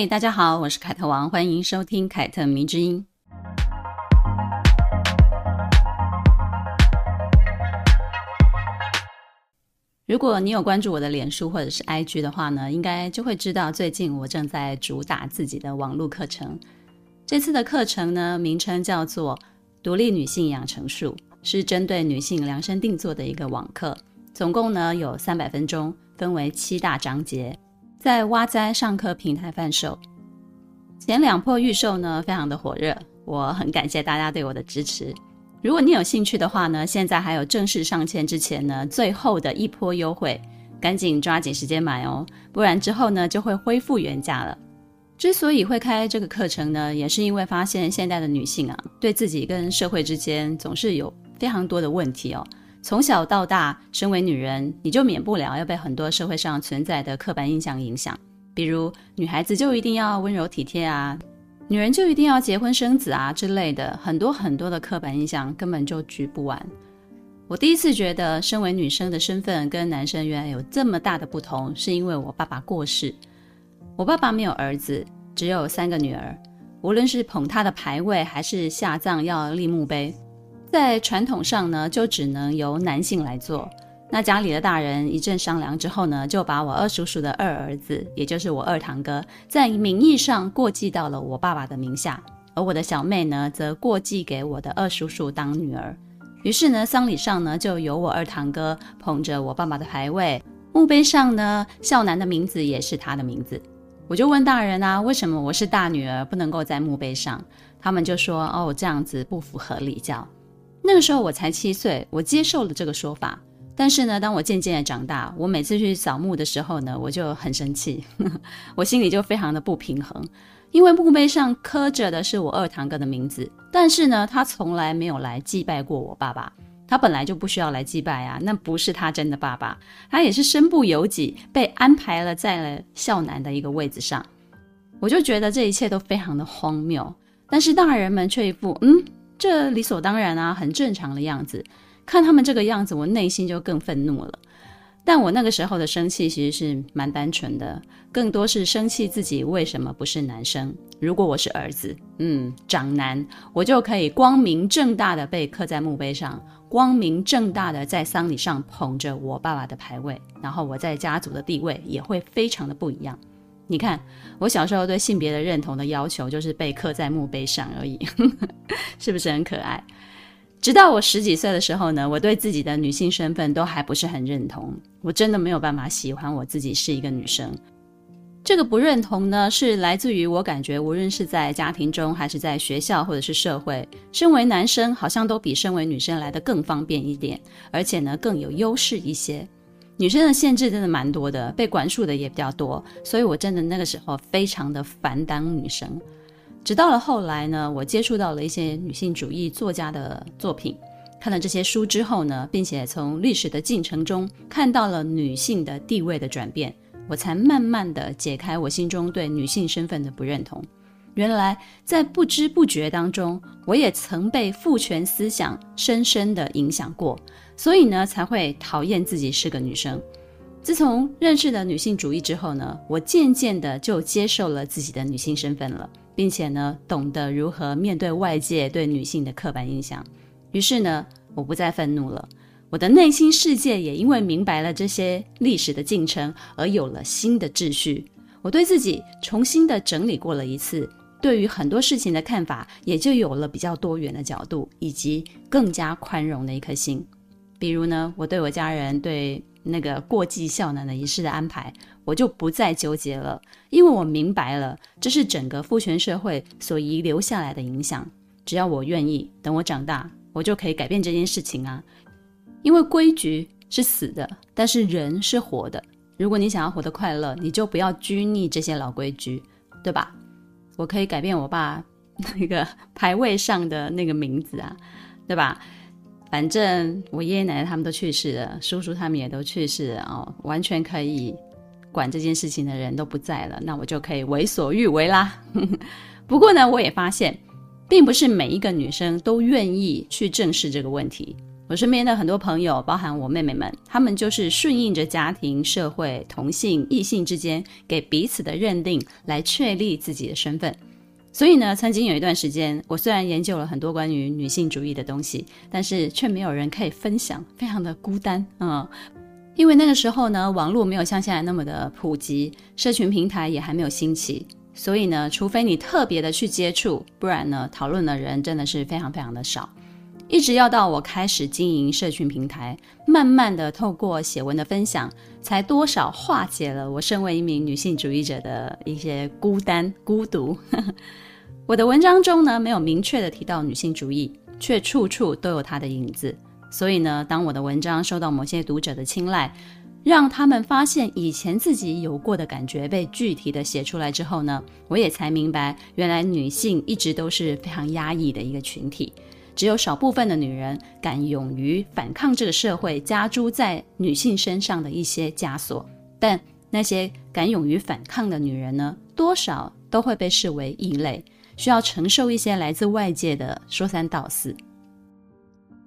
嘿，大家好，我是凯特王，欢迎收听凯特迷之音。如果你有关注我的脸书或者是 IG 的话呢，应该就会知道最近我正在主打自己的网络课程。这次的课程呢，名称叫做《独立女性养成术》，是针对女性量身定做的一个网课。总共呢有三百分钟，分为七大章节，在哇哉上课平台贩售。前两波预售呢非常的火热，我很感谢大家对我的支持。如果你有兴趣的话呢，现在还有正式上线之前呢，最后的一波优惠，赶紧抓紧时间买哦，不然之后呢就会恢复原价了。之所以会开这个课程呢，也是因为发现现代的女性啊，对自己跟社会之间总是有非常多的问题哦。从小到大，身为女人，你就免不了要被很多社会上存在的刻板印象影响，比如女孩子就一定要温柔体贴啊。女人就一定要结婚生子啊之类的，很多很多的刻板印象根本就举不完。我第一次觉得，身为女生的身份跟男生原来有这么大的不同，是因为我爸爸过世。我爸爸没有儿子，只有三个女儿。无论是捧他的牌位，还是下葬要立墓碑，在传统上呢，就只能由男性来做。那家里的大人一阵商量之后呢，就把我二叔叔的二儿子，也就是我二堂哥，在名义上过继到了我爸爸的名下，而我的小妹呢，则过继给我的二叔叔当女儿。于是呢，丧礼上呢，就由我二堂哥捧着我爸爸的牌位，墓碑上呢，孝男的名字也是他的名字。我就问大人啊，为什么我是大女儿不能够在墓碑上？他们就说，哦，这样子不符合礼教。那个时候我才七岁，我接受了这个说法。但是呢，当我渐渐的长大，我每次去扫墓的时候呢，我就很生气，我心里就非常的不平衡，因为墓碑上刻着的是我二堂哥的名字，但是呢，他从来没有来祭拜过我爸爸，他本来就不需要来祭拜啊，那不是他真的爸爸，他也是身不由己被安排了在了孝男的一个位子上，我就觉得这一切都非常的荒谬，但是大人们却一副嗯，这理所当然啊，很正常的样子。看他们这个样子，我内心就更愤怒了。但我那个时候的生气其实是蛮单纯的，更多是生气自己为什么不是男生。如果我是儿子，嗯，长男，我就可以光明正大的被刻在墓碑上，光明正大的在丧礼上捧着我爸爸的牌位，然后我在家族的地位也会非常的不一样。你看，我小时候对性别的认同的要求就是被刻在墓碑上而已，是不是很可爱？直到我十几岁的时候呢，我对自己的女性身份都还不是很认同。我真的没有办法喜欢我自己是一个女生。这个不认同呢，是来自于我感觉，无论是在家庭中，还是在学校或者是社会，身为男生好像都比身为女生来的更方便一点，而且呢更有优势一些。女生的限制真的蛮多的，被管束的也比较多，所以我真的那个时候非常的烦当女生。直到了后来呢，我接触到了一些女性主义作家的作品，看了这些书之后呢，并且从历史的进程中看到了女性的地位的转变，我才慢慢的解开我心中对女性身份的不认同。原来在不知不觉当中，我也曾被父权思想深深的影响过，所以呢，才会讨厌自己是个女生。自从认识了女性主义之后呢，我渐渐的就接受了自己的女性身份了。并且呢，懂得如何面对外界对女性的刻板印象。于是呢，我不再愤怒了，我的内心世界也因为明白了这些历史的进程而有了新的秩序。我对自己重新的整理过了一次，对于很多事情的看法也就有了比较多元的角度，以及更加宽容的一颗心。比如呢，我对我家人对那个过继孝男的仪式的安排，我就不再纠结了，因为我明白了，这是整个父权社会所遗留下来的影响。只要我愿意，等我长大，我就可以改变这件事情啊。因为规矩是死的，但是人是活的。如果你想要活得快乐，你就不要拘泥这些老规矩，对吧？我可以改变我爸 那个牌位上的那个名字啊，对吧？反正我爷爷奶奶他们都去世了，叔叔他们也都去世了哦，完全可以管这件事情的人都不在了，那我就可以为所欲为啦。不过呢，我也发现，并不是每一个女生都愿意去正视这个问题。我身边的很多朋友，包含我妹妹们，她们就是顺应着家庭、社会、同性、异性之间给彼此的认定，来确立自己的身份。所以呢，曾经有一段时间，我虽然研究了很多关于女性主义的东西，但是却没有人可以分享，非常的孤单啊、嗯。因为那个时候呢，网络没有像现在那么的普及，社群平台也还没有兴起，所以呢，除非你特别的去接触，不然呢，讨论的人真的是非常非常的少。一直要到我开始经营社群平台，慢慢的透过写文的分享，才多少化解了我身为一名女性主义者的一些孤单孤独。我的文章中呢，没有明确的提到女性主义，却处处都有它的影子。所以呢，当我的文章受到某些读者的青睐，让他们发现以前自己有过的感觉被具体的写出来之后呢，我也才明白，原来女性一直都是非常压抑的一个群体。只有少部分的女人敢勇于反抗这个社会加诸在女性身上的一些枷锁，但那些敢勇于反抗的女人呢，多少都会被视为异类，需要承受一些来自外界的说三道四。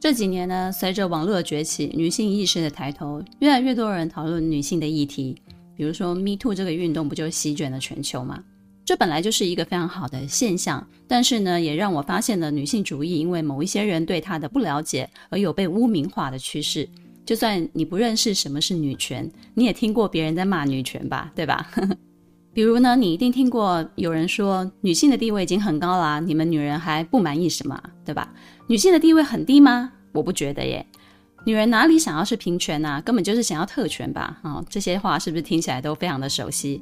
这几年呢，随着网络的崛起，女性意识的抬头，越来越多人讨论女性的议题，比如说 “Me Too” 这个运动，不就席卷了全球吗？这本来就是一个非常好的现象，但是呢，也让我发现了女性主义因为某一些人对她的不了解而有被污名化的趋势。就算你不认识什么是女权，你也听过别人在骂女权吧，对吧？比如呢，你一定听过有人说女性的地位已经很高了，你们女人还不满意什么，对吧？女性的地位很低吗？我不觉得耶。女人哪里想要是平权啊？根本就是想要特权吧？啊、这些话是不是听起来都非常的熟悉？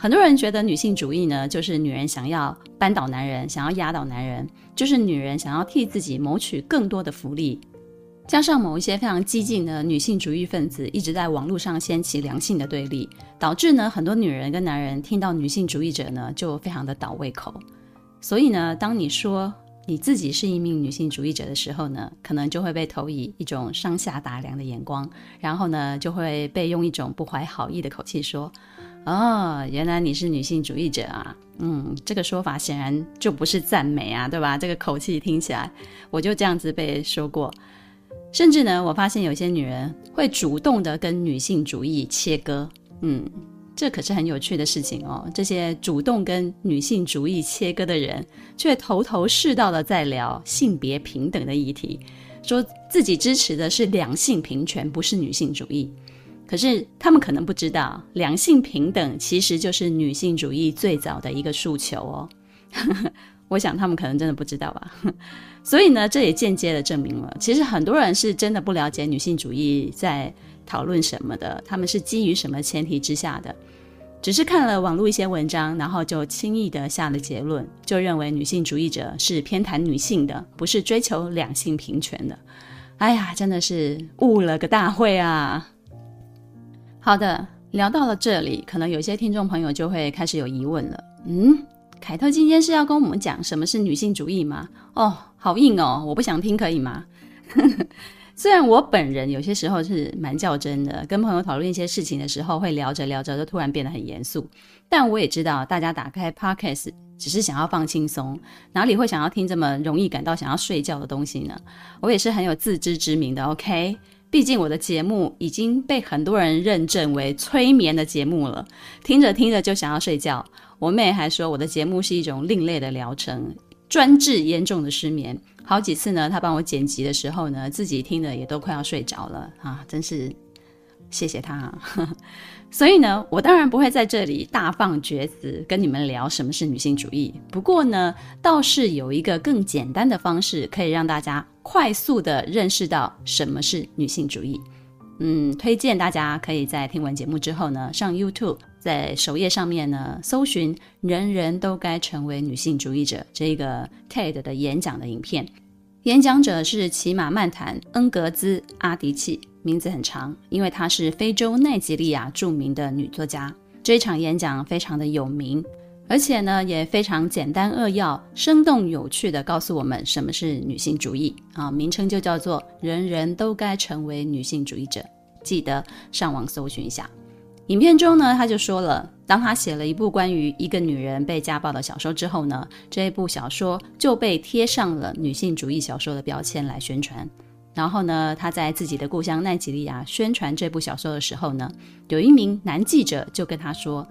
很多人觉得女性主义呢，就是女人想要扳倒男人，想要压倒男人，就是女人想要替自己谋取更多的福利。加上某一些非常激进的女性主义分子一直在网络上掀起良性的对立，导致呢很多女人跟男人听到女性主义者呢就非常的倒胃口。所以呢，当你说你自己是一名女性主义者的时候呢，可能就会被投以一种上下打量的眼光，然后呢就会被用一种不怀好意的口气说。哦，原来你是女性主义者啊！嗯，这个说法显然就不是赞美啊，对吧？这个口气听起来，我就这样子被说过。甚至呢，我发现有些女人会主动的跟女性主义切割。嗯，这可是很有趣的事情哦。这些主动跟女性主义切割的人，却头头是道的在聊性别平等的议题，说自己支持的是两性平权，不是女性主义。可是他们可能不知道，两性平等其实就是女性主义最早的一个诉求哦。我想他们可能真的不知道吧。所以呢，这也间接的证明了，其实很多人是真的不了解女性主义在讨论什么的，他们是基于什么前提之下的，只是看了网络一些文章，然后就轻易的下了结论，就认为女性主义者是偏袒女性的，不是追求两性平权的。哎呀，真的是误了个大会啊！好的，聊到了这里，可能有些听众朋友就会开始有疑问了。嗯，凯特今天是要跟我们讲什么是女性主义吗？哦，好硬哦，我不想听，可以吗？虽然我本人有些时候是蛮较真的，跟朋友讨论一些事情的时候，会聊着聊着就突然变得很严肃。但我也知道，大家打开 Podcast 只是想要放轻松，哪里会想要听这么容易感到想要睡觉的东西呢？我也是很有自知之明的，OK。毕竟我的节目已经被很多人认证为催眠的节目了，听着听着就想要睡觉。我妹还说我的节目是一种另类的疗程，专治严重的失眠。好几次呢，她帮我剪辑的时候呢，自己听的也都快要睡着了啊！真是谢谢她啊。所以呢，我当然不会在这里大放厥词跟你们聊什么是女性主义。不过呢，倒是有一个更简单的方式，可以让大家快速地认识到什么是女性主义。嗯，推荐大家可以在听完节目之后呢，上 YouTube，在首页上面呢，搜寻“人人都该成为女性主义者”这个 TED 的演讲的影片。演讲者是齐马曼坦恩格兹阿迪契。名字很长，因为她是非洲奈及利亚著名的女作家。这一场演讲非常的有名，而且呢，也非常简单扼要、生动有趣地告诉我们什么是女性主义啊，名称就叫做“人人都该成为女性主义者”。记得上网搜寻一下。影片中呢，他就说了，当他写了一部关于一个女人被家暴的小说之后呢，这一部小说就被贴上了女性主义小说的标签来宣传。然后呢，他在自己的故乡奈及利亚宣传这部小说的时候呢，有一名男记者就跟他说。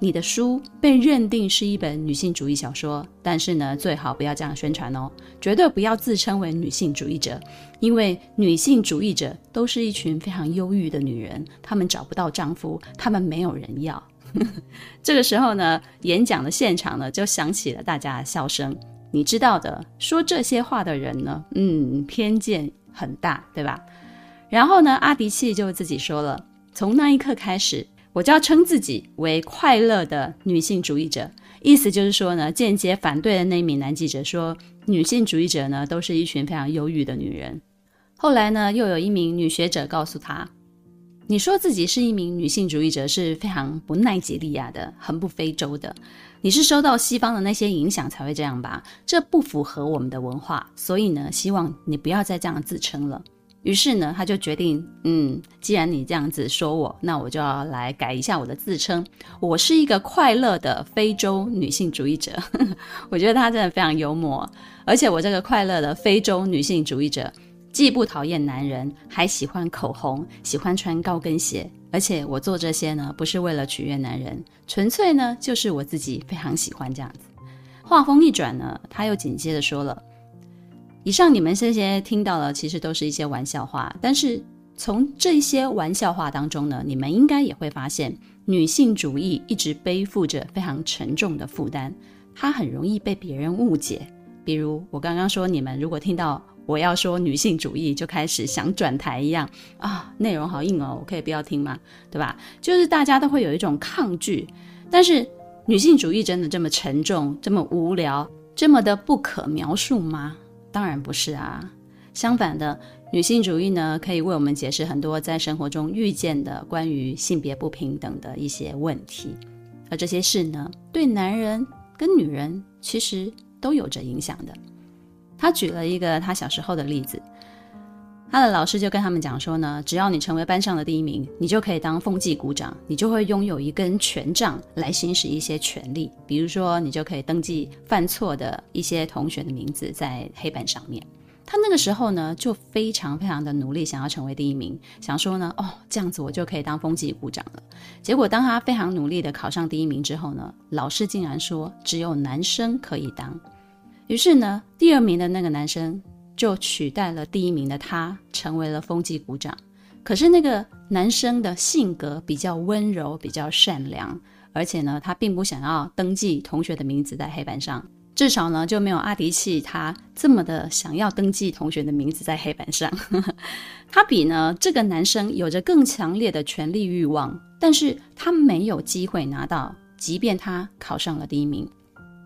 你的书被认定是一本女性主义小说，但是呢，最好不要这样宣传哦，绝对不要自称为女性主义者，因为女性主义者都是一群非常忧郁的女人，她们找不到丈夫，她们没有人要。这个时候呢，演讲的现场呢就响起了大家的笑声。你知道的，说这些话的人呢，嗯，偏见很大，对吧？然后呢，阿迪契就自己说了，从那一刻开始。我就要称自己为快乐的女性主义者，意思就是说呢，间接反对的那名男记者说，女性主义者呢都是一群非常忧郁的女人。后来呢，又有一名女学者告诉他，你说自己是一名女性主义者是非常不奈及利亚的，很不非洲的，你是受到西方的那些影响才会这样吧？这不符合我们的文化，所以呢，希望你不要再这样自称了。于是呢，他就决定，嗯，既然你这样子说我，那我就要来改一下我的自称。我是一个快乐的非洲女性主义者。我觉得他真的非常幽默，而且我这个快乐的非洲女性主义者，既不讨厌男人，还喜欢口红，喜欢穿高跟鞋，而且我做这些呢，不是为了取悦男人，纯粹呢，就是我自己非常喜欢这样子。话锋一转呢，他又紧接着说了。以上你们这些听到的，其实都是一些玩笑话。但是从这些玩笑话当中呢，你们应该也会发现，女性主义一直背负着非常沉重的负担，它很容易被别人误解。比如我刚刚说，你们如果听到我要说女性主义，就开始想转台一样啊，内容好硬哦，我可以不要听吗？对吧？就是大家都会有一种抗拒。但是女性主义真的这么沉重、这么无聊、这么的不可描述吗？当然不是啊，相反的，女性主义呢，可以为我们解释很多在生活中遇见的关于性别不平等的一些问题，而这些事呢，对男人跟女人其实都有着影响的。他举了一个他小时候的例子，他的老师就跟他们讲说呢，只要你成为班上的第一名，你就可以当风纪股长，你就会拥有一根权杖来行使一些权利，比如说你就可以登记犯错的一些同学的名字在黑板上面。他那个时候呢，就非常非常的努力，想要成为第一名，想说呢，哦，这样子我就可以当风纪股长了。结果当他非常努力的考上第一名之后呢，老师竟然说只有男生可以当，于是呢，第二名的那个男生。就取代了第一名的他，成为了风纪股长。可是那个男生的性格比较温柔，比较善良，而且呢，他并不想要登记同学的名字在黑板上，至少呢，就没有阿迪契他这么的想要登记同学的名字在黑板上。他比呢这个男生有着更强烈的权力欲望，但是他没有机会拿到，即便他考上了第一名。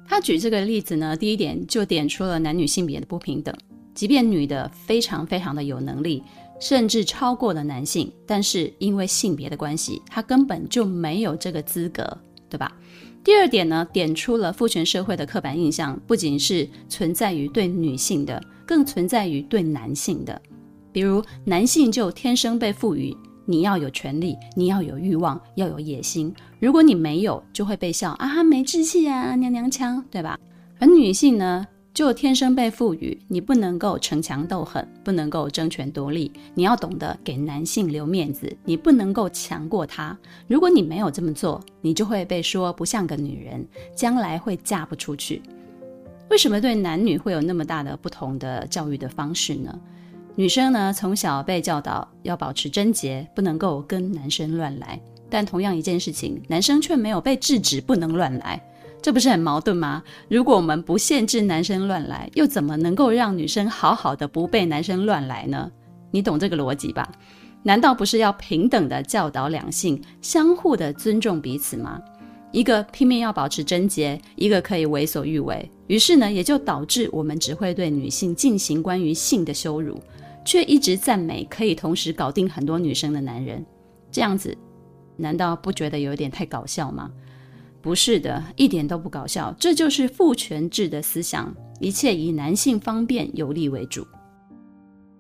他举这个例子呢，第一点就点出了男女性别的不平等。即便女的非常非常的有能力，甚至超过了男性，但是因为性别的关系，她根本就没有这个资格，对吧？第二点呢，点出了父权社会的刻板印象，不仅是存在于对女性的，更存在于对男性的。比如男性就天生被赋予你要有权利，你要有欲望，要有野心，如果你没有，就会被笑啊，没志气啊，娘娘腔，对吧？而女性呢？就天生被赋予，你不能够逞强斗狠，不能够争权夺利，你要懂得给男性留面子，你不能够强过他。如果你没有这么做，你就会被说不像个女人，将来会嫁不出去。为什么对男女会有那么大的不同的教育的方式呢？女生呢，从小被教导要保持贞洁，不能够跟男生乱来，但同样一件事情，男生却没有被制止不能乱来。这不是很矛盾吗？如果我们不限制男生乱来，又怎么能够让女生好好的不被男生乱来呢？你懂这个逻辑吧？难道不是要平等的教导两性，相互的尊重彼此吗？一个拼命要保持贞洁，一个可以为所欲为，于是呢，也就导致我们只会对女性进行关于性的羞辱，却一直赞美可以同时搞定很多女生的男人。这样子，难道不觉得有点太搞笑吗？不是的，一点都不搞笑，这就是父权制的思想，一切以男性方便有利为主。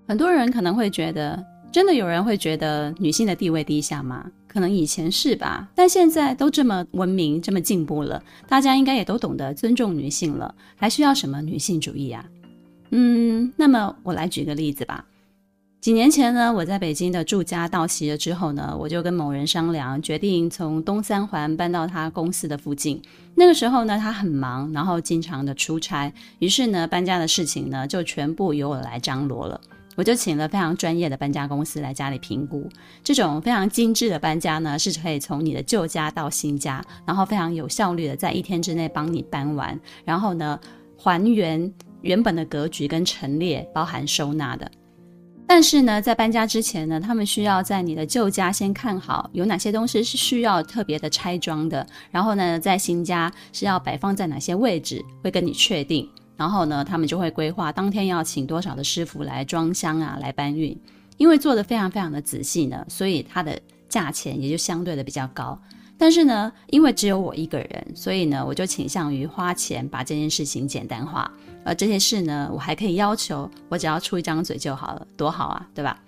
很多人可能会觉得，真的有人会觉得女性的地位低下吗？可能以前是吧，但现在都这么文明、这么进步了，大家应该也都懂得尊重女性了，还需要什么女性主义啊？嗯，那么我来举个例子吧。几年前呢，我在北京的住家到期了之后呢，我就跟某人商量，决定从东三环搬到他公司的附近。那个时候呢，他很忙，然后经常的出差，于是呢，搬家的事情呢，就全部由我来张罗了。我就请了非常专业的搬家公司来家里评估，这种非常精致的搬家呢，是可以从你的旧家到新家，然后非常有效率的在一天之内帮你搬完，然后呢，还原原本的格局跟陈列，包含收纳的。但是呢，在搬家之前呢，他们需要在你的旧家先看好有哪些东西是需要特别的拆装的，然后呢，在新家是要摆放在哪些位置，会跟你确定。然后呢，他们就会规划当天要请多少的师傅来装箱啊，来搬运。因为做得非常非常的仔细呢，所以它的价钱也就相对的比较高。但是呢，因为只有我一个人，所以呢，我就倾向于花钱把这件事情简单化。而这些事呢，我还可以要求我只要出一张嘴就好了，多好啊，对吧？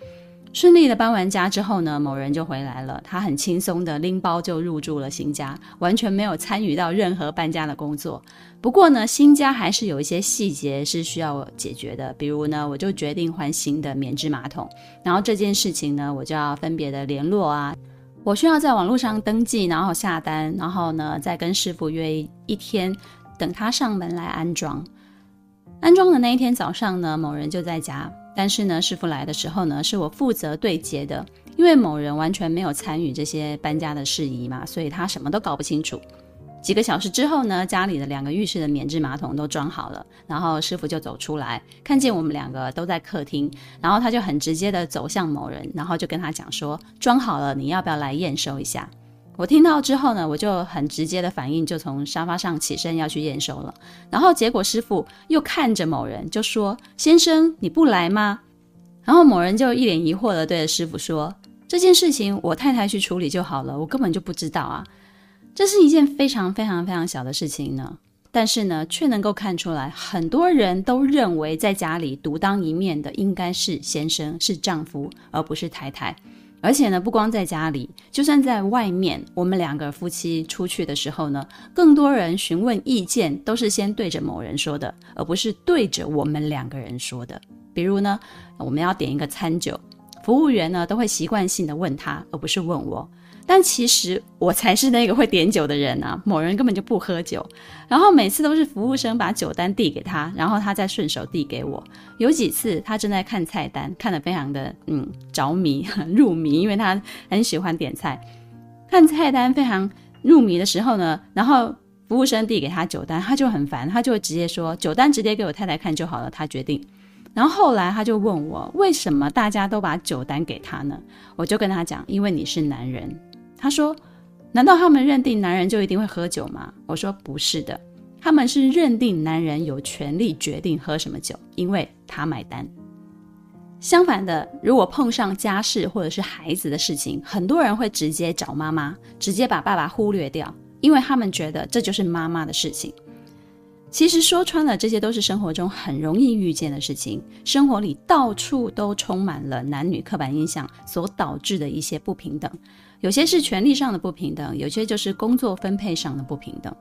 顺利的搬完家之后呢，某人就回来了。他很轻松的拎包就入住了新家，完全没有参与到任何搬家的工作。不过呢，新家还是有一些细节是需要解决的。比如呢，我就决定换新的棉质马桶。然后这件事情呢，我就要分别的联络啊，我需要在网络上登记，然后下单，然后呢，再跟师傅约一天，等他上门来安装。安装的那一天早上呢，某人就在家。但是呢，师傅来的时候呢，是我负责对接的，因为某人完全没有参与这些搬家的事宜嘛，所以他什么都搞不清楚。几个小时之后呢，家里的两个浴室的免治马桶都装好了，然后师傅就走出来，看见我们两个都在客厅，然后他就很直接的走向某人，然后就跟他讲说，装好了，你要不要来验收一下？我听到之后呢，我就很直接的反应，就从沙发上起身要去验收了。然后结果师傅又看着某人就说：“先生，你不来吗？”然后某人就一脸疑惑的对着师傅说：“这件事情我太太去处理就好了，我根本就不知道啊。”这是一件非常非常非常小的事情呢，但是呢，却能够看出来，很多人都认为在家里独当一面的应该是先生，是丈夫，而不是太太。而且呢，不光在家里，就算在外面，我们两个夫妻出去的时候呢，更多人询问意见都是先对着某人说的，而不是对着我们两个人说的。比如呢，我们要点一个餐酒，服务员呢都会习惯性的问他，而不是问我。但其实我才是那个会点酒的人啊！某人根本就不喝酒，然后每次都是服务生把酒单递给他，然后他再顺手递给我。有几次他正在看菜单，看得非常的嗯着迷 入迷，因为他很喜欢点菜。看菜单非常入迷的时候呢，然后服务生递给他酒单，他就很烦，他就直接说酒单直接给我太太看就好了，他决定。然后后来他就问我为什么大家都把酒单给他呢？我就跟他讲，因为你是男人。他说：“难道他们认定男人就一定会喝酒吗？”我说：“不是的，他们是认定男人有权利决定喝什么酒，因为他买单。相反的，如果碰上家事或者是孩子的事情，很多人会直接找妈妈，直接把爸爸忽略掉，因为他们觉得这就是妈妈的事情。”其实说穿了，这些都是生活中很容易遇见的事情。生活里到处都充满了男女刻板印象所导致的一些不平等，有些是权力上的不平等，有些就是工作分配上的不平等。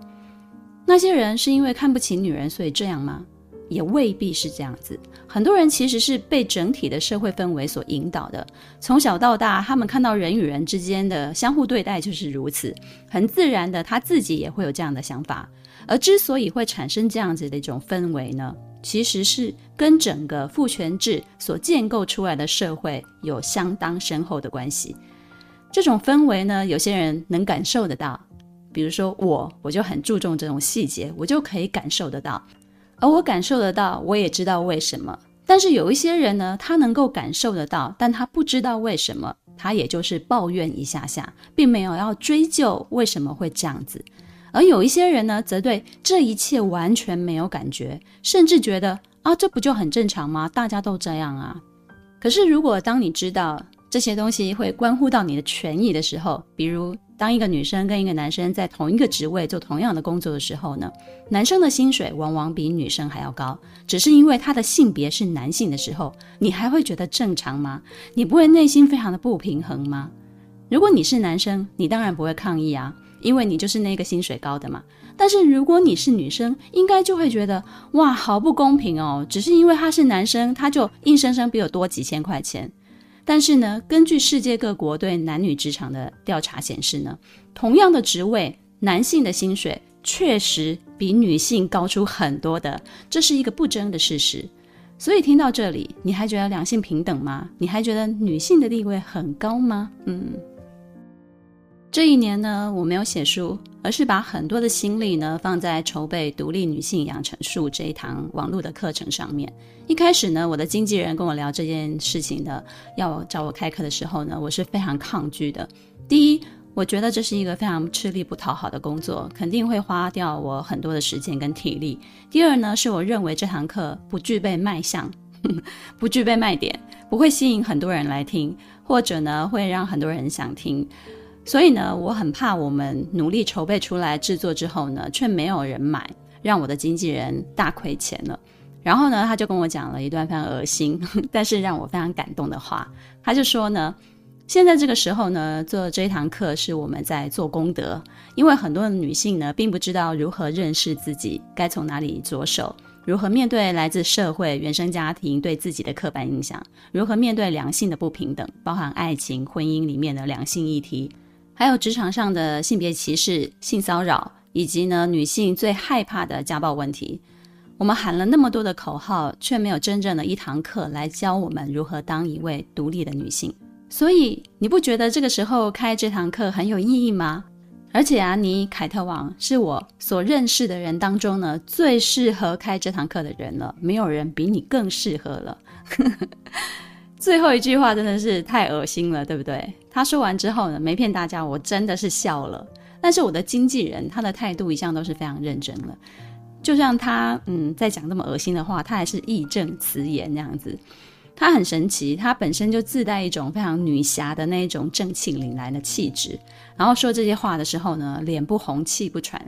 那些人是因为看不起女人，所以这样吗？也未必是这样子。很多人其实是被整体的社会氛围所引导的，从小到大，他们看到人与人之间的相互对待就是如此，很自然的，他自己也会有这样的想法。而之所以会产生这样子的一种氛围呢，其实是跟整个父权制所建构出来的社会有相当深厚的关系。这种氛围呢，有些人能感受得到，比如说我，我就很注重这种细节，我就可以感受得到。而我感受得到，我也知道为什么。但是有一些人呢，他能够感受得到，但他不知道为什么，他也就是抱怨一下下，并没有要追究为什么会这样子。而有一些人呢，则对这一切完全没有感觉，甚至觉得啊，这不就很正常吗？大家都这样啊。可是，如果当你知道这些东西会关乎到你的权益的时候，比如当一个女生跟一个男生在同一个职位做同样的工作的时候呢，男生的薪水往往比女生还要高，只是因为他的性别是男性的时候，你还会觉得正常吗？你不会内心非常的不平衡吗？如果你是男生，你当然不会抗议啊，因为你就是那个薪水高的嘛。但是如果你是女生，应该就会觉得哇，好不公平哦，只是因为他是男生，他就硬生生比我多几千块钱。但是呢，根据世界各国对男女职场的调查显示呢，同样的职位，男性的薪水确实比女性高出很多的，这是一个不争的事实。所以听到这里，你还觉得两性平等吗？你还觉得女性的地位很高吗？嗯。这一年呢，我没有写书，而是把很多的心力呢放在筹备《独立女性养成术》这一堂网络的课程上面。一开始呢，我的经纪人跟我聊这件事情的，要找我开课的时候呢，我是非常抗拒的。第一，我觉得这是一个非常吃力不讨好的工作，肯定会花掉我很多的时间跟体力。第二呢，是我认为这堂课不具备卖相，不具备卖点，不会吸引很多人来听，或者呢，会让很多人想听。所以呢，我很怕我们努力筹备出来制作之后呢，却没有人买，让我的经纪人大亏钱了。然后呢，他就跟我讲了一段非常恶心，但是让我非常感动的话。他就说呢，现在这个时候呢，做这一堂课是我们在做功德，因为很多的女性呢，并不知道如何认识自己，该从哪里着手，如何面对来自社会、原生家庭对自己的刻板印象，如何面对两性的不平等，包含爱情、婚姻里面的两性议题。还有职场上的性别歧视、性骚扰，以及呢女性最害怕的家暴问题，我们喊了那么多的口号，却没有真正的一堂课来教我们如何当一位独立的女性。所以你不觉得这个时候开这堂课很有意义吗？而且啊，你凯特王是我所认识的人当中呢最适合开这堂课的人了，没有人比你更适合了。最后一句话真的是太恶心了，对不对？他说完之后呢，没骗大家，我真的是笑了。但是我的经纪人他的态度一向都是非常认真的，就像他嗯在讲这么恶心的话，他还是义正辞严那样子。他很神奇，他本身就自带一种非常女侠的那一种正气凛然的气质。然后说这些话的时候呢，脸不红气不喘。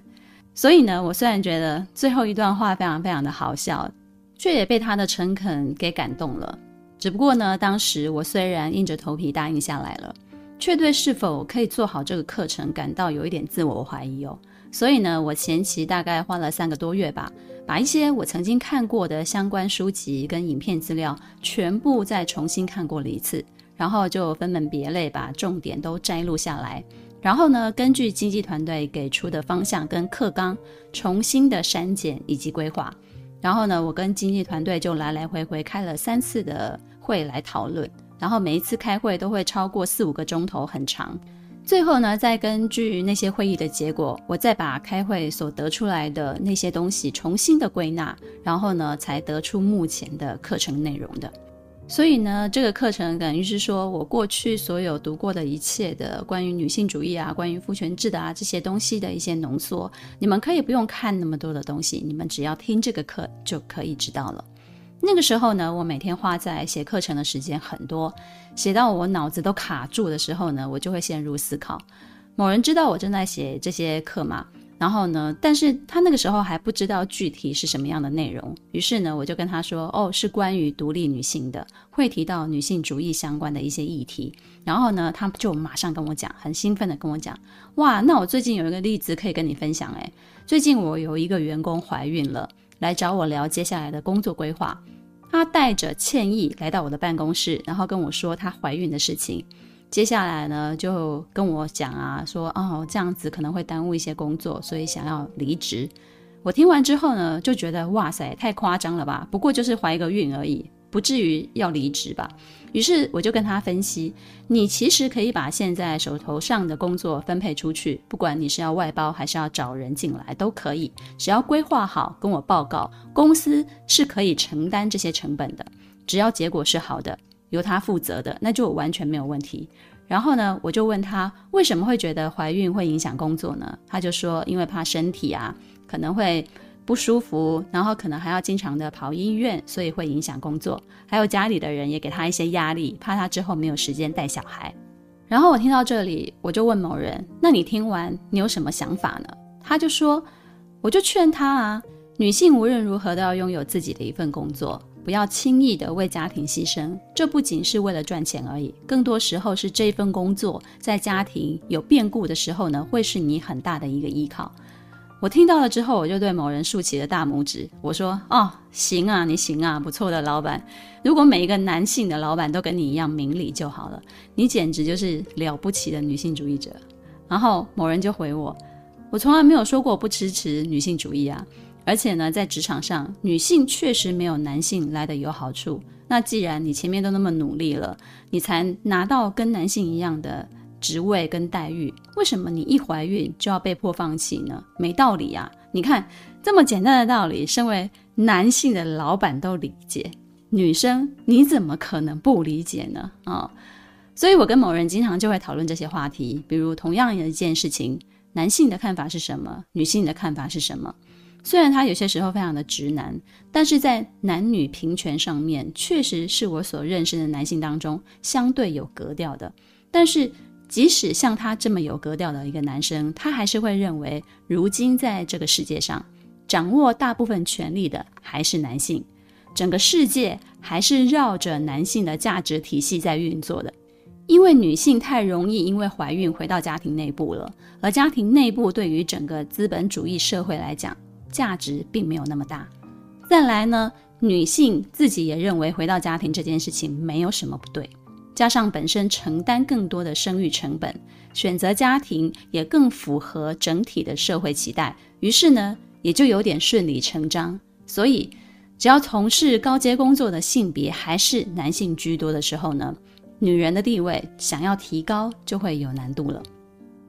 所以呢，我虽然觉得最后一段话非常非常的好笑，却也被他的诚恳给感动了。只不过呢，当时我虽然硬着头皮答应下来了，却对是否可以做好这个课程感到有一点自我怀疑哦。所以呢，我前期大概花了三个多月吧，把一些我曾经看过的相关书籍跟影片资料全部再重新看过了一次，然后就分门别类把重点都摘录下来，然后呢，根据经纪团队给出的方向跟课纲，重新的删减以及规划。然后呢，我跟经纪团队就来来回回开了三次的会来讨论，然后每一次开会都会超过四五个钟头，很长。最后呢，再根据那些会议的结果，我再把开会所得出来的那些东西重新的归纳，然后呢，才得出目前的课程内容的。所以呢，这个课程等于是说我过去所有读过的一切的关于女性主义啊、关于父权制的啊这些东西的一些浓缩。你们可以不用看那么多的东西，你们只要听这个课就可以知道了。那个时候呢，我每天花在写课程的时间很多，写到我脑子都卡住的时候呢，我就会陷入思考。某人知道我正在写这些课吗？然后呢，但是他那个时候还不知道具体是什么样的内容，于是呢，我就跟他说：“哦，是关于独立女性的，会提到女性主义相关的一些议题。”然后呢，他就马上跟我讲，很兴奋的跟我讲：“哇，那我最近有一个例子可以跟你分享。诶，最近我有一个员工怀孕了，来找我聊接下来的工作规划。她带着歉意来到我的办公室，然后跟我说她怀孕的事情。”接下来呢，就跟我讲啊，说哦，这样子可能会耽误一些工作，所以想要离职。我听完之后呢，就觉得哇塞，太夸张了吧？不过就是怀一个孕而已，不至于要离职吧？于是我就跟他分析，你其实可以把现在手头上的工作分配出去，不管你是要外包还是要找人进来都可以，只要规划好，跟我报告，公司是可以承担这些成本的，只要结果是好的。由他负责的，那就完全没有问题。然后呢，我就问他为什么会觉得怀孕会影响工作呢？他就说，因为怕身体啊可能会不舒服，然后可能还要经常的跑医院，所以会影响工作。还有家里的人也给他一些压力，怕他之后没有时间带小孩。然后我听到这里，我就问某人：“那你听完，你有什么想法呢？”他就说：“我就劝他啊，女性无论如何都要拥有自己的一份工作，不要轻易的为家庭牺牲。这不仅是为了赚钱而已，更多时候是这份工作在家庭有变故的时候呢，会是你很大的一个依靠。”我听到了之后，我就对某人竖起了大拇指。我说：“哦，行啊，你行啊，不错的老板。如果每一个男性的老板都跟你一样明理就好了，你简直就是了不起的女性主义者。”然后某人就回我：“我从来没有说过不支持女性主义啊，而且呢，在职场上，女性确实没有男性来的有好处。那既然你前面都那么努力了，你才拿到跟男性一样的。”职位跟待遇，为什么你一怀孕就要被迫放弃呢？没道理呀！你看这么简单的道理，身为男性的老板都理解，女生你怎么可能不理解呢？啊、所以我跟某人经常就会讨论这些话题，比如同样的一件事情，男性的看法是什么，女性的看法是什么？虽然他有些时候非常的直男，但是在男女平权上面，确实是我所认识的男性当中相对有格调的，但是。即使像他这么有格调的一个男生，他还是会认为，如今在这个世界上，掌握大部分权力的还是男性，整个世界还是绕着男性的价值体系在运作的。因为女性太容易因为怀孕回到家庭内部了，而家庭内部对于整个资本主义社会来讲，价值并没有那么大。再来呢，女性自己也认为回到家庭这件事情没有什么不对。加上本身承担更多的生育成本，选择家庭也更符合整体的社会期待，于是呢，也就有点顺理成章。所以，只要从事高阶工作的性别还是男性居多的时候呢，女人的地位想要提高就会有难度了。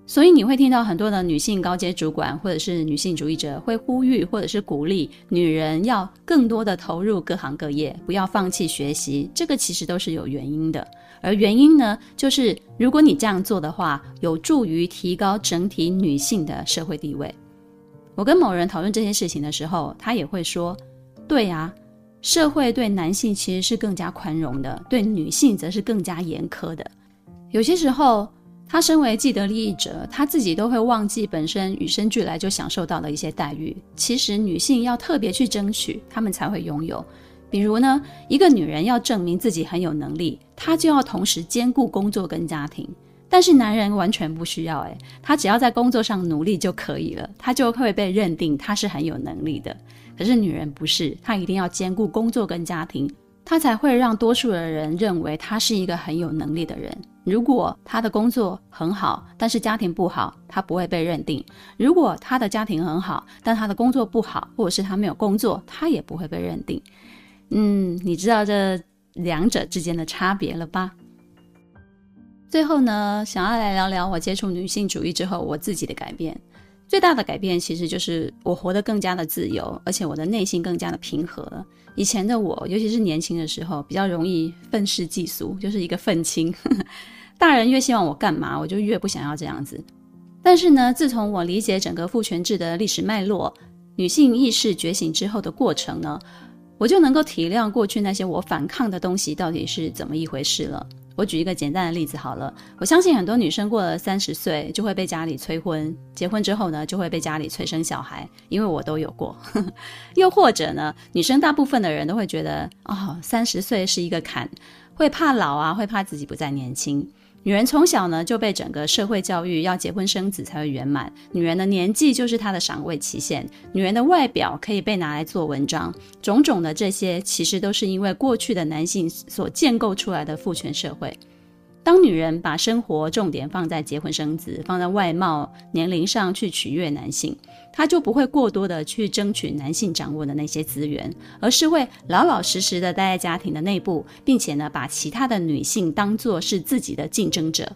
所以你会听到很多的女性高阶主管或者是女性主义者会呼吁或者是鼓励女人要更多的投入各行各业，不要放弃学习。这个其实都是有原因的，而原因呢，就是如果你这样做的话，有助于提高整体女性的社会地位。我跟某人讨论这些事情的时候，他也会说：“对呀，社会对男性其实是更加宽容的，对女性则是更加严苛的。有些时候。”他身为既得利益者，他自己都会忘记本身与生俱来就享受到的一些待遇。其实女性要特别去争取，她们才会拥有。比如呢，一个女人要证明自己很有能力，她就要同时兼顾工作跟家庭。但是男人完全不需要，诶，他只要在工作上努力就可以了，他就会被认定他是很有能力的。可是女人不是，她一定要兼顾工作跟家庭。她才会让多数的人认为她是一个很有能力的人。如果他的工作很好，但是家庭不好，他不会被认定；如果他的家庭很好，但他的工作不好，或者是他没有工作，他也不会被认定。嗯，你知道这两者之间的差别了吧？最后呢，想要来聊聊我接触女性主义之后我自己的改变。最大的改变其实就是我活得更加的自由，而且我的内心更加的平和。以前的我，尤其是年轻的时候，比较容易愤世嫉俗，就是一个愤青。大人越希望我干嘛，我就越不想要这样子。但是呢，自从我理解整个父权制的历史脉络、女性意识觉醒之后的过程呢，我就能够体谅过去那些我反抗的东西到底是怎么一回事了。我举一个简单的例子好了，我相信很多女生过了三十岁就会被家里催婚，结婚之后呢就会被家里催生小孩，因为我都有过。又或者呢，女生大部分的人都会觉得，哦，三十岁是一个坎，会怕老啊，会怕自己不再年轻。女人从小呢就被整个社会教育要结婚生子才会圆满，女人的年纪就是她的赏味期限，女人的外表可以被拿来做文章，种种的这些其实都是因为过去的男性所建构出来的父权社会。当女人把生活重点放在结婚生子，放在外貌、年龄上去取悦男性，她就不会过多的去争取男性掌握的那些资源，而是会老老实实的待在家庭的内部，并且呢，把其他的女性当作是自己的竞争者，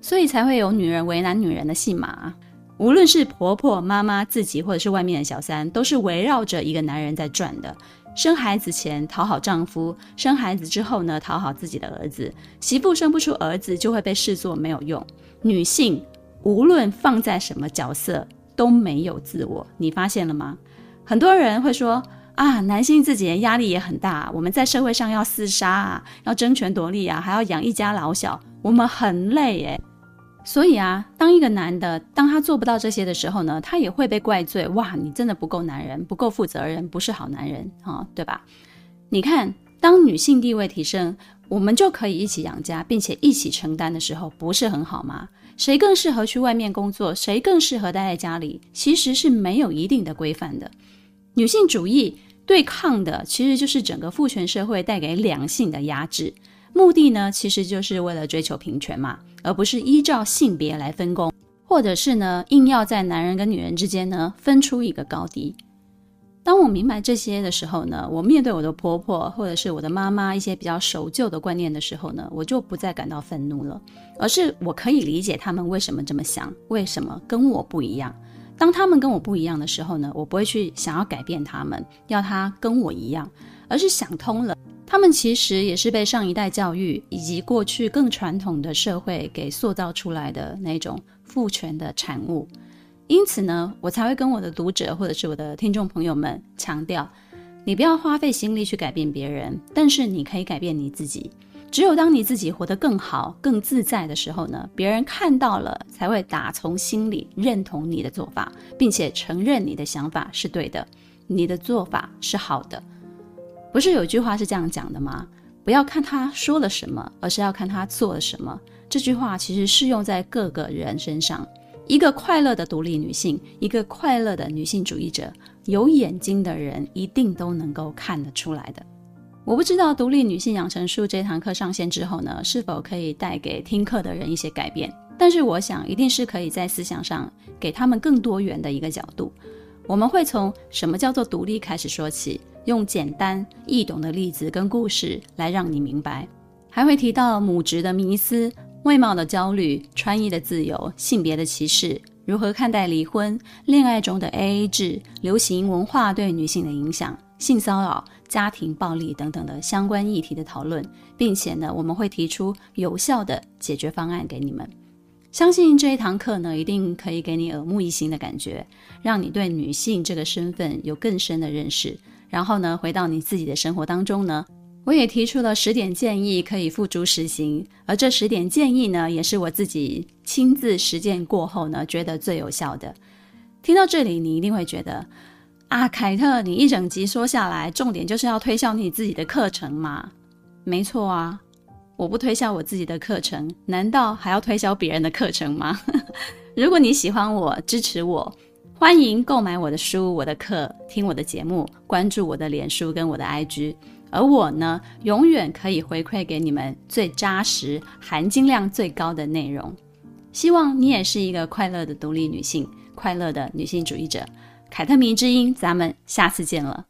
所以才会有女人为难女人的戏码。无论是婆婆、妈妈、自己，或者是外面的小三，都是围绕着一个男人在转的。生孩子前讨好丈夫，生孩子之后呢，讨好自己的儿子。媳妇生不出儿子，就会被视作没有用。女性无论放在什么角色都没有自我，你发现了吗？很多人会说啊，男性自己的压力也很大，我们在社会上要厮杀啊，要争权夺利啊，还要养一家老小，我们很累诶。所以啊，当一个男的，当他做不到这些的时候呢，他也会被怪罪。哇，你真的不够男人，不够负责任，不是好男人啊，对吧？你看，当女性地位提升，我们就可以一起养家，并且一起承担的时候，不是很好吗？谁更适合去外面工作，谁更适合待在家里，其实是没有一定的规范的。女性主义对抗的，其实就是整个父权社会带给两性的压制。目的呢，其实就是为了追求平权嘛，而不是依照性别来分工，或者是呢，硬要在男人跟女人之间呢分出一个高低。当我明白这些的时候呢，我面对我的婆婆或者是我的妈妈一些比较守旧的观念的时候呢，我就不再感到愤怒了，而是我可以理解他们为什么这么想，为什么跟我不一样。当他们跟我不一样的时候呢，我不会去想要改变他们，要他跟我一样，而是想通了。他们其实也是被上一代教育以及过去更传统的社会给塑造出来的那种父权的产物，因此呢，我才会跟我的读者或者是我的听众朋友们强调：你不要花费心力去改变别人，但是你可以改变你自己。只有当你自己活得更好、更自在的时候呢，别人看到了才会打从心里认同你的做法，并且承认你的想法是对的，你的做法是好的。不是有句话是这样讲的吗？不要看他说了什么，而是要看他做了什么。这句话其实适用在各个人身上。一个快乐的独立女性，一个快乐的女性主义者，有眼睛的人一定都能够看得出来的。我不知道《独立女性养成术》这堂课上线之后呢，是否可以带给听课的人一些改变？但是我想，一定是可以在思想上给他们更多元的一个角度。我们会从什么叫做独立开始说起。用简单易懂的例子跟故事来让你明白，还会提到母职的迷思、外貌的焦虑、穿衣的自由、性别的歧视、如何看待离婚、恋爱中的 AA 制、流行文化对女性的影响、性骚扰、家庭暴力等等的相关议题的讨论，并且呢，我们会提出有效的解决方案给你们。相信这一堂课呢，一定可以给你耳目一新的感觉，让你对女性这个身份有更深的认识。然后呢，回到你自己的生活当中呢，我也提出了十点建议，可以付诸实行。而这十点建议呢，也是我自己亲自实践过后呢，觉得最有效的。听到这里，你一定会觉得啊，凯特，你一整集说下来，重点就是要推销你自己的课程嘛？没错啊，我不推销我自己的课程，难道还要推销别人的课程吗？如果你喜欢我，支持我。欢迎购买我的书，我的课，听我的节目，关注我的脸书跟我的 IG 而我呢，永远可以回馈给你们最扎实、含金量最高的内容。希望你也是一个快乐的独立女性，快乐的女性主义者。凯特迷之音，咱们下次见了。